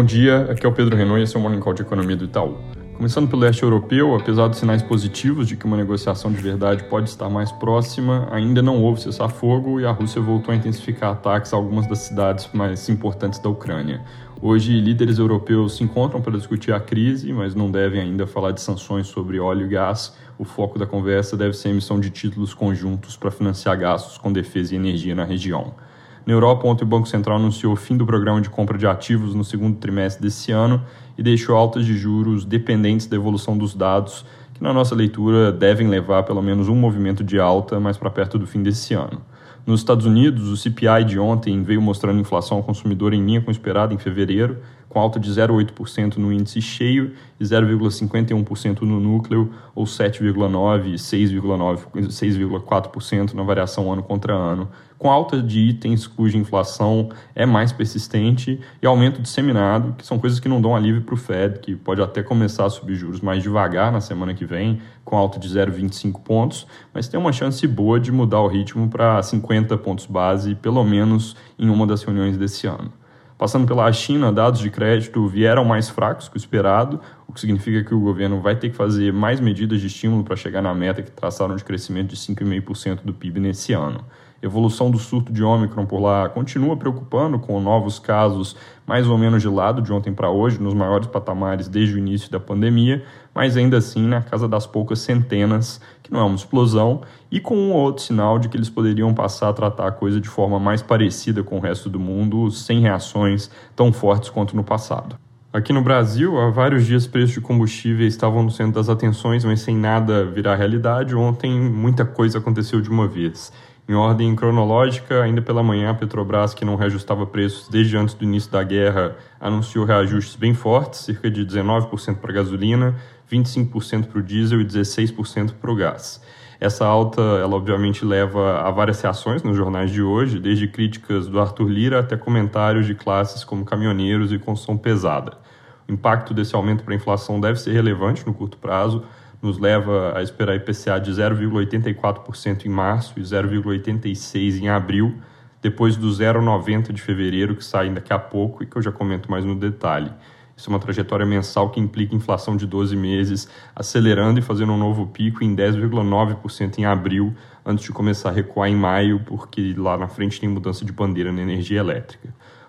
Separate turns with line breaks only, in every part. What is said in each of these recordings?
Bom dia, aqui é o Pedro Renault e esse é o Morning Call de Economia do Itaú. Começando pelo leste europeu, apesar dos sinais positivos de que uma negociação de verdade pode estar mais próxima, ainda não houve cessar-fogo e a Rússia voltou a intensificar ataques a algumas das cidades mais importantes da Ucrânia. Hoje, líderes europeus se encontram para discutir a crise, mas não devem ainda falar de sanções sobre óleo e gás. O foco da conversa deve ser a emissão de títulos conjuntos para financiar gastos com defesa e energia na região. Na Europa, ontem o Banco Central anunciou o fim do programa de compra de ativos no segundo trimestre desse ano e deixou altas de juros dependentes da evolução dos dados, que na nossa leitura devem levar pelo menos um movimento de alta mais para perto do fim desse ano. Nos Estados Unidos, o CPI de ontem veio mostrando inflação ao consumidor em linha com o esperado em fevereiro, com alta de 0,8% no índice cheio e 0,51% no núcleo, ou 7,9% e 6,4% na variação ano contra ano, com alta de itens cuja inflação é mais persistente e aumento disseminado, que são coisas que não dão alívio para o Fed, que pode até começar a subir juros mais devagar na semana que vem, com alta de 0,25 pontos, mas tem uma chance boa de mudar o ritmo para 50 pontos base, pelo menos em uma das reuniões desse ano. Passando pela China, dados de crédito vieram mais fracos que o esperado, o que significa que o governo vai ter que fazer mais medidas de estímulo para chegar na meta que traçaram de crescimento de 5,5% do PIB nesse ano evolução do surto de Ômicron por lá continua preocupando, com novos casos mais ou menos de lado de ontem para hoje, nos maiores patamares desde o início da pandemia, mas ainda assim na casa das poucas centenas, que não é uma explosão, e com um ou outro sinal de que eles poderiam passar a tratar a coisa de forma mais parecida com o resto do mundo, sem reações tão fortes quanto no passado. Aqui no Brasil, há vários dias preços de combustíveis estavam no centro das atenções, mas sem nada virar realidade. Ontem muita coisa aconteceu de uma vez. Em ordem cronológica, ainda pela manhã, a Petrobras, que não reajustava preços desde antes do início da guerra, anunciou reajustes bem fortes, cerca de 19% para a gasolina, 25% para o diesel e 16% para o gás. Essa alta, ela obviamente leva a várias reações nos jornais de hoje, desde críticas do Arthur Lira até comentários de classes como caminhoneiros e construção pesada. O impacto desse aumento para a inflação deve ser relevante no curto prazo, nos leva a esperar IPCA de 0,84% em março e 0,86% em abril, depois do 0,90% de fevereiro, que sai daqui a pouco e que eu já comento mais no detalhe. Isso é uma trajetória mensal que implica inflação de 12 meses, acelerando e fazendo um novo pico em 10,9% em abril, antes de começar a recuar em maio, porque lá na frente tem mudança de bandeira na energia elétrica.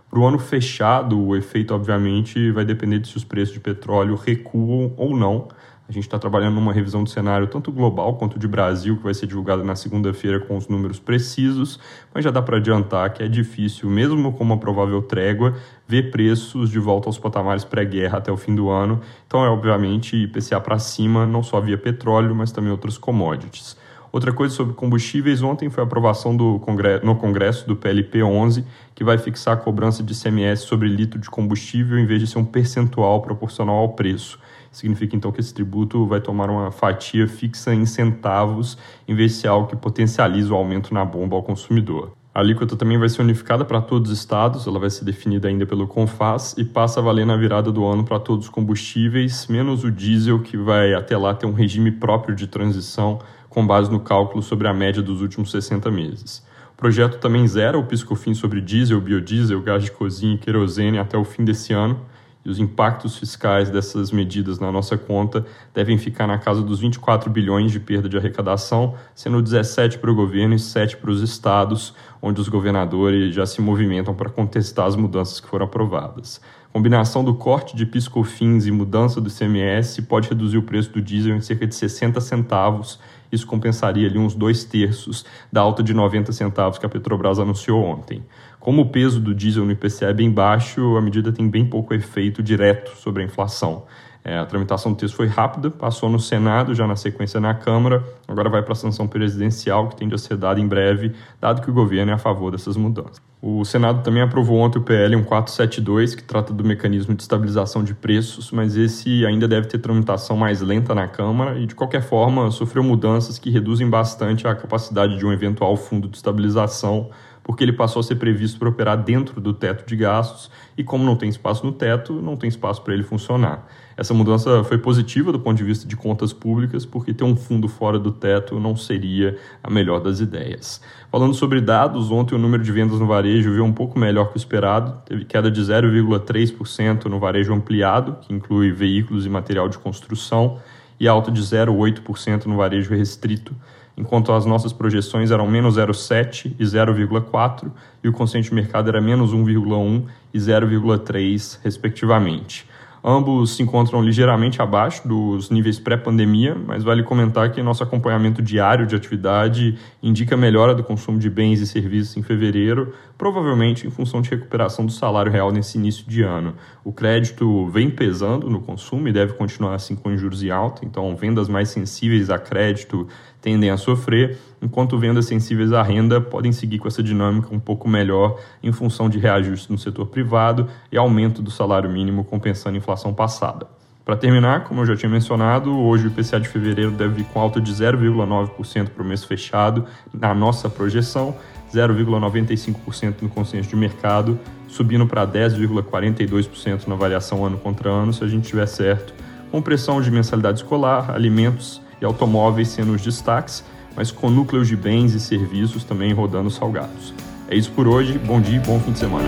Para o ano fechado, o efeito, obviamente, vai depender de se os preços de petróleo recuam ou não, a gente está trabalhando numa revisão do cenário tanto global quanto de Brasil, que vai ser divulgada na segunda-feira com os números precisos, mas já dá para adiantar que é difícil, mesmo com uma provável trégua, ver preços de volta aos patamares pré-guerra até o fim do ano. Então é obviamente IPCA para cima, não só via petróleo, mas também outros commodities. Outra coisa sobre combustíveis, ontem foi a aprovação do congresso, no Congresso do PLP 11, que vai fixar a cobrança de ICMS sobre litro de combustível em vez de ser um percentual proporcional ao preço. Significa então que esse tributo vai tomar uma fatia fixa em centavos, em vez de ser algo que potencializa o aumento na bomba ao consumidor. A alíquota também vai ser unificada para todos os estados, ela vai ser definida ainda pelo CONFAS e passa a valer na virada do ano para todos os combustíveis, menos o diesel, que vai até lá ter um regime próprio de transição com base no cálculo sobre a média dos últimos 60 meses. O projeto também zera o piscofim sobre diesel, biodiesel, gás de cozinha e querosene até o fim desse ano, e os impactos fiscais dessas medidas na nossa conta devem ficar na casa dos 24 bilhões de perda de arrecadação, sendo 17 para o governo e 7 para os estados, onde os governadores já se movimentam para contestar as mudanças que foram aprovadas. A combinação do corte de piscofins e mudança do ICMS pode reduzir o preço do diesel em cerca de 60 centavos. Isso compensaria ali uns dois terços da alta de 90 centavos que a Petrobras anunciou ontem. Como o peso do diesel no IPCA é bem baixo, a medida tem bem pouco efeito direto sobre a inflação. É, a tramitação do texto foi rápida, passou no Senado, já na sequência na Câmara, agora vai para a sanção presidencial, que tende a ser dada em breve, dado que o governo é a favor dessas mudanças. O Senado também aprovou ontem o PL 1472, que trata do mecanismo de estabilização de preços, mas esse ainda deve ter tramitação mais lenta na Câmara e, de qualquer forma, sofreu mudanças que reduzem bastante a capacidade de um eventual fundo de estabilização porque ele passou a ser previsto para operar dentro do teto de gastos e como não tem espaço no teto, não tem espaço para ele funcionar. Essa mudança foi positiva do ponto de vista de contas públicas, porque ter um fundo fora do teto não seria a melhor das ideias. Falando sobre dados, ontem o número de vendas no varejo veio um pouco melhor que o esperado, teve queda de 0,3% no varejo ampliado, que inclui veículos e material de construção, e alta de 0,8% no varejo restrito, enquanto as nossas projeções eram menos 0,7 e 0,4 e o consciente de mercado era menos 1,1 e 0,3, respectivamente. Ambos se encontram ligeiramente abaixo dos níveis pré-pandemia, mas vale comentar que nosso acompanhamento diário de atividade indica melhora do consumo de bens e serviços em fevereiro, provavelmente em função de recuperação do salário real nesse início de ano. O crédito vem pesando no consumo e deve continuar assim com juros em alta, então vendas mais sensíveis a crédito tendem a sofrer, enquanto vendas sensíveis à renda podem seguir com essa dinâmica um pouco melhor em função de reajustes no setor privado e aumento do salário mínimo compensando a inflação passada. Para terminar, como eu já tinha mencionado, hoje o IPCA de fevereiro deve vir com alta de 0,9% para o mês fechado, na nossa projeção, 0,95% no consenso de mercado, subindo para 10,42% na variação ano contra ano, se a gente tiver certo, com pressão de mensalidade escolar, alimentos e automóveis sendo os destaques, mas com núcleos de bens e serviços também rodando salgados. É isso por hoje, bom dia e bom fim de semana.